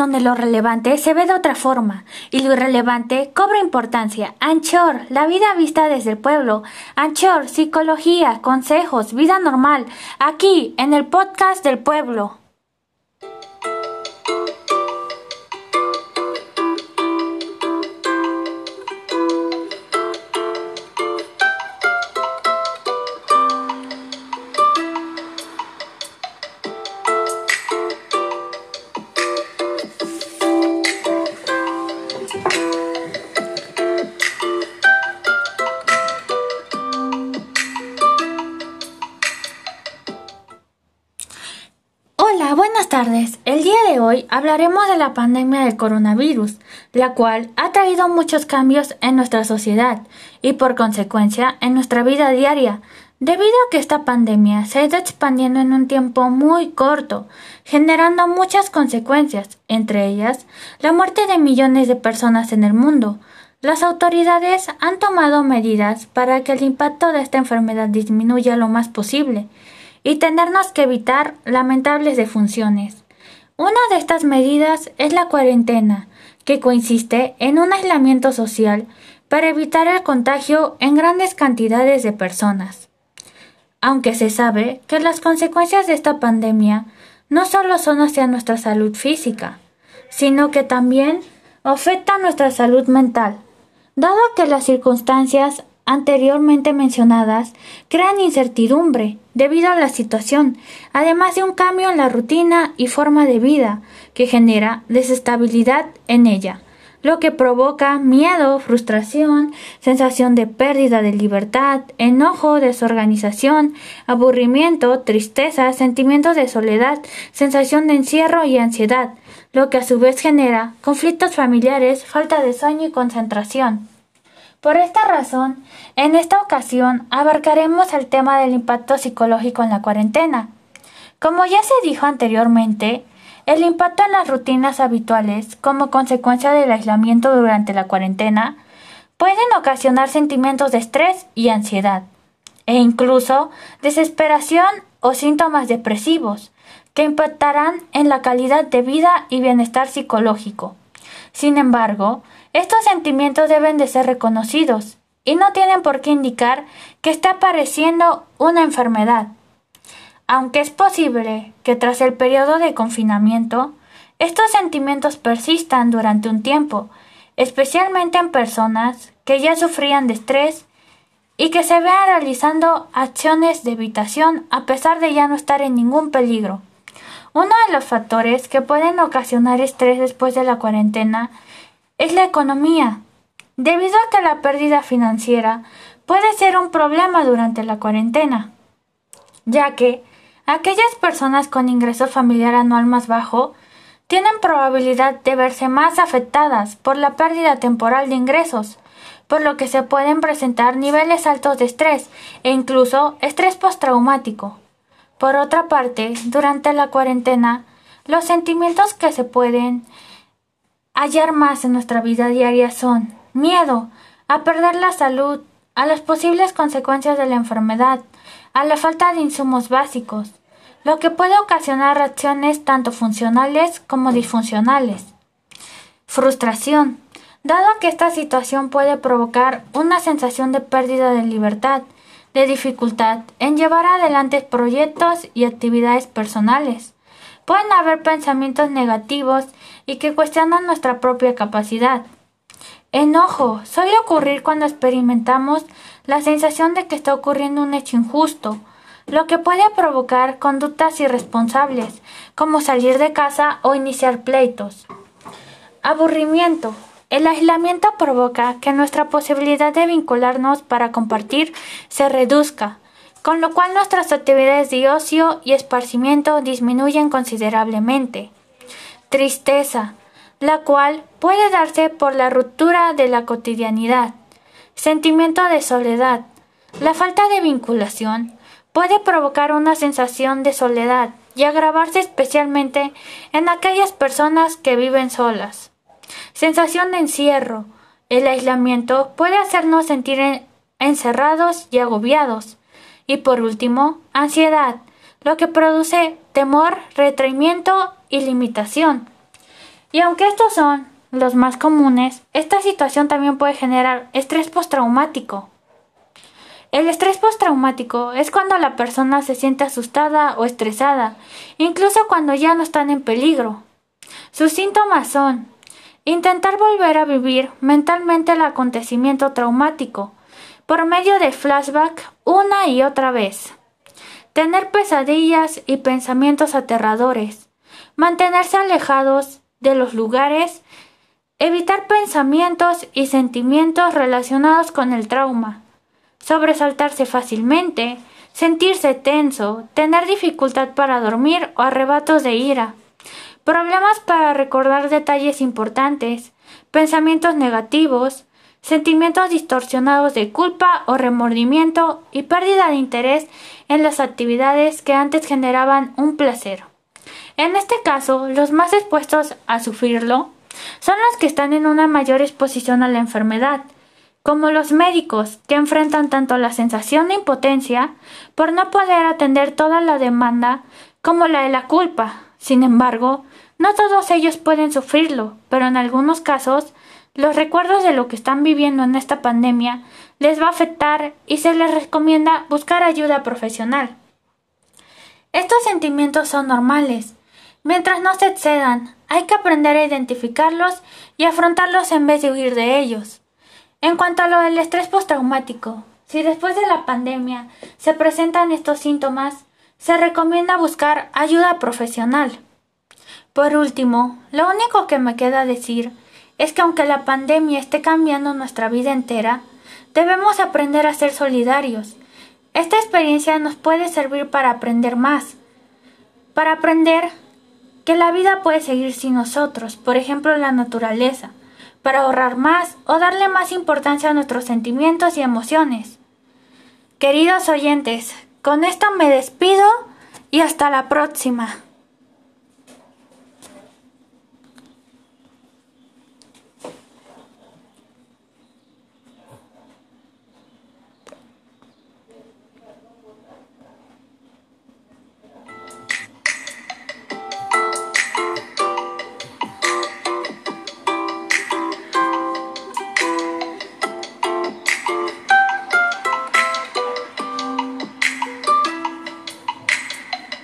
donde lo relevante se ve de otra forma y lo irrelevante cobra importancia. Anchor, la vida vista desde el pueblo. Anchor, psicología, consejos, vida normal, aquí en el podcast del pueblo. Tardes. El día de hoy hablaremos de la pandemia del coronavirus, la cual ha traído muchos cambios en nuestra sociedad y por consecuencia en nuestra vida diaria, debido a que esta pandemia se ha ido expandiendo en un tiempo muy corto, generando muchas consecuencias, entre ellas la muerte de millones de personas en el mundo. Las autoridades han tomado medidas para que el impacto de esta enfermedad disminuya lo más posible, y tenernos que evitar lamentables defunciones. Una de estas medidas es la cuarentena, que consiste en un aislamiento social para evitar el contagio en grandes cantidades de personas. Aunque se sabe que las consecuencias de esta pandemia no solo son hacia nuestra salud física, sino que también afectan nuestra salud mental, dado que las circunstancias anteriormente mencionadas crean incertidumbre debido a la situación, además de un cambio en la rutina y forma de vida que genera desestabilidad en ella, lo que provoca miedo, frustración, sensación de pérdida de libertad, enojo, desorganización, aburrimiento, tristeza, sentimientos de soledad, sensación de encierro y ansiedad, lo que a su vez genera conflictos familiares, falta de sueño y concentración. Por esta razón, en esta ocasión abarcaremos el tema del impacto psicológico en la cuarentena. Como ya se dijo anteriormente, el impacto en las rutinas habituales como consecuencia del aislamiento durante la cuarentena pueden ocasionar sentimientos de estrés y ansiedad, e incluso desesperación o síntomas depresivos, que impactarán en la calidad de vida y bienestar psicológico. Sin embargo, estos sentimientos deben de ser reconocidos y no tienen por qué indicar que está apareciendo una enfermedad. Aunque es posible que tras el periodo de confinamiento, estos sentimientos persistan durante un tiempo, especialmente en personas que ya sufrían de estrés y que se vean realizando acciones de evitación a pesar de ya no estar en ningún peligro. Uno de los factores que pueden ocasionar estrés después de la cuarentena es la economía, debido a que la pérdida financiera puede ser un problema durante la cuarentena, ya que aquellas personas con ingreso familiar anual más bajo tienen probabilidad de verse más afectadas por la pérdida temporal de ingresos, por lo que se pueden presentar niveles altos de estrés e incluso estrés postraumático. Por otra parte, durante la cuarentena, los sentimientos que se pueden hallar más en nuestra vida diaria son miedo a perder la salud, a las posibles consecuencias de la enfermedad, a la falta de insumos básicos, lo que puede ocasionar reacciones tanto funcionales como disfuncionales. Frustración, dado que esta situación puede provocar una sensación de pérdida de libertad, de dificultad en llevar adelante proyectos y actividades personales. Pueden haber pensamientos negativos y que cuestionan nuestra propia capacidad. Enojo suele ocurrir cuando experimentamos la sensación de que está ocurriendo un hecho injusto, lo que puede provocar conductas irresponsables, como salir de casa o iniciar pleitos. Aburrimiento el aislamiento provoca que nuestra posibilidad de vincularnos para compartir se reduzca, con lo cual nuestras actividades de ocio y esparcimiento disminuyen considerablemente. Tristeza, la cual puede darse por la ruptura de la cotidianidad. Sentimiento de soledad. La falta de vinculación puede provocar una sensación de soledad y agravarse especialmente en aquellas personas que viven solas. Sensación de encierro. El aislamiento puede hacernos sentir encerrados y agobiados. Y por último, ansiedad, lo que produce temor, retraimiento y limitación. Y aunque estos son los más comunes, esta situación también puede generar estrés postraumático. El estrés postraumático es cuando la persona se siente asustada o estresada, incluso cuando ya no están en peligro. Sus síntomas son intentar volver a vivir mentalmente el acontecimiento traumático por medio de flashback una y otra vez, tener pesadillas y pensamientos aterradores, mantenerse alejados de los lugares, evitar pensamientos y sentimientos relacionados con el trauma, sobresaltarse fácilmente, sentirse tenso, tener dificultad para dormir o arrebatos de ira, problemas para recordar detalles importantes, pensamientos negativos, sentimientos distorsionados de culpa o remordimiento y pérdida de interés en las actividades que antes generaban un placer. En este caso, los más expuestos a sufrirlo son los que están en una mayor exposición a la enfermedad, como los médicos, que enfrentan tanto la sensación de impotencia por no poder atender toda la demanda como la de la culpa. Sin embargo, no todos ellos pueden sufrirlo, pero en algunos casos los recuerdos de lo que están viviendo en esta pandemia les va a afectar y se les recomienda buscar ayuda profesional. Estos sentimientos son normales. Mientras no se excedan, hay que aprender a identificarlos y afrontarlos en vez de huir de ellos. En cuanto a lo del estrés postraumático, si después de la pandemia se presentan estos síntomas, se recomienda buscar ayuda profesional. Por último, lo único que me queda decir es que aunque la pandemia esté cambiando nuestra vida entera, debemos aprender a ser solidarios. Esta experiencia nos puede servir para aprender más, para aprender que la vida puede seguir sin nosotros, por ejemplo la naturaleza, para ahorrar más o darle más importancia a nuestros sentimientos y emociones. Queridos oyentes, con esto me despido y hasta la próxima.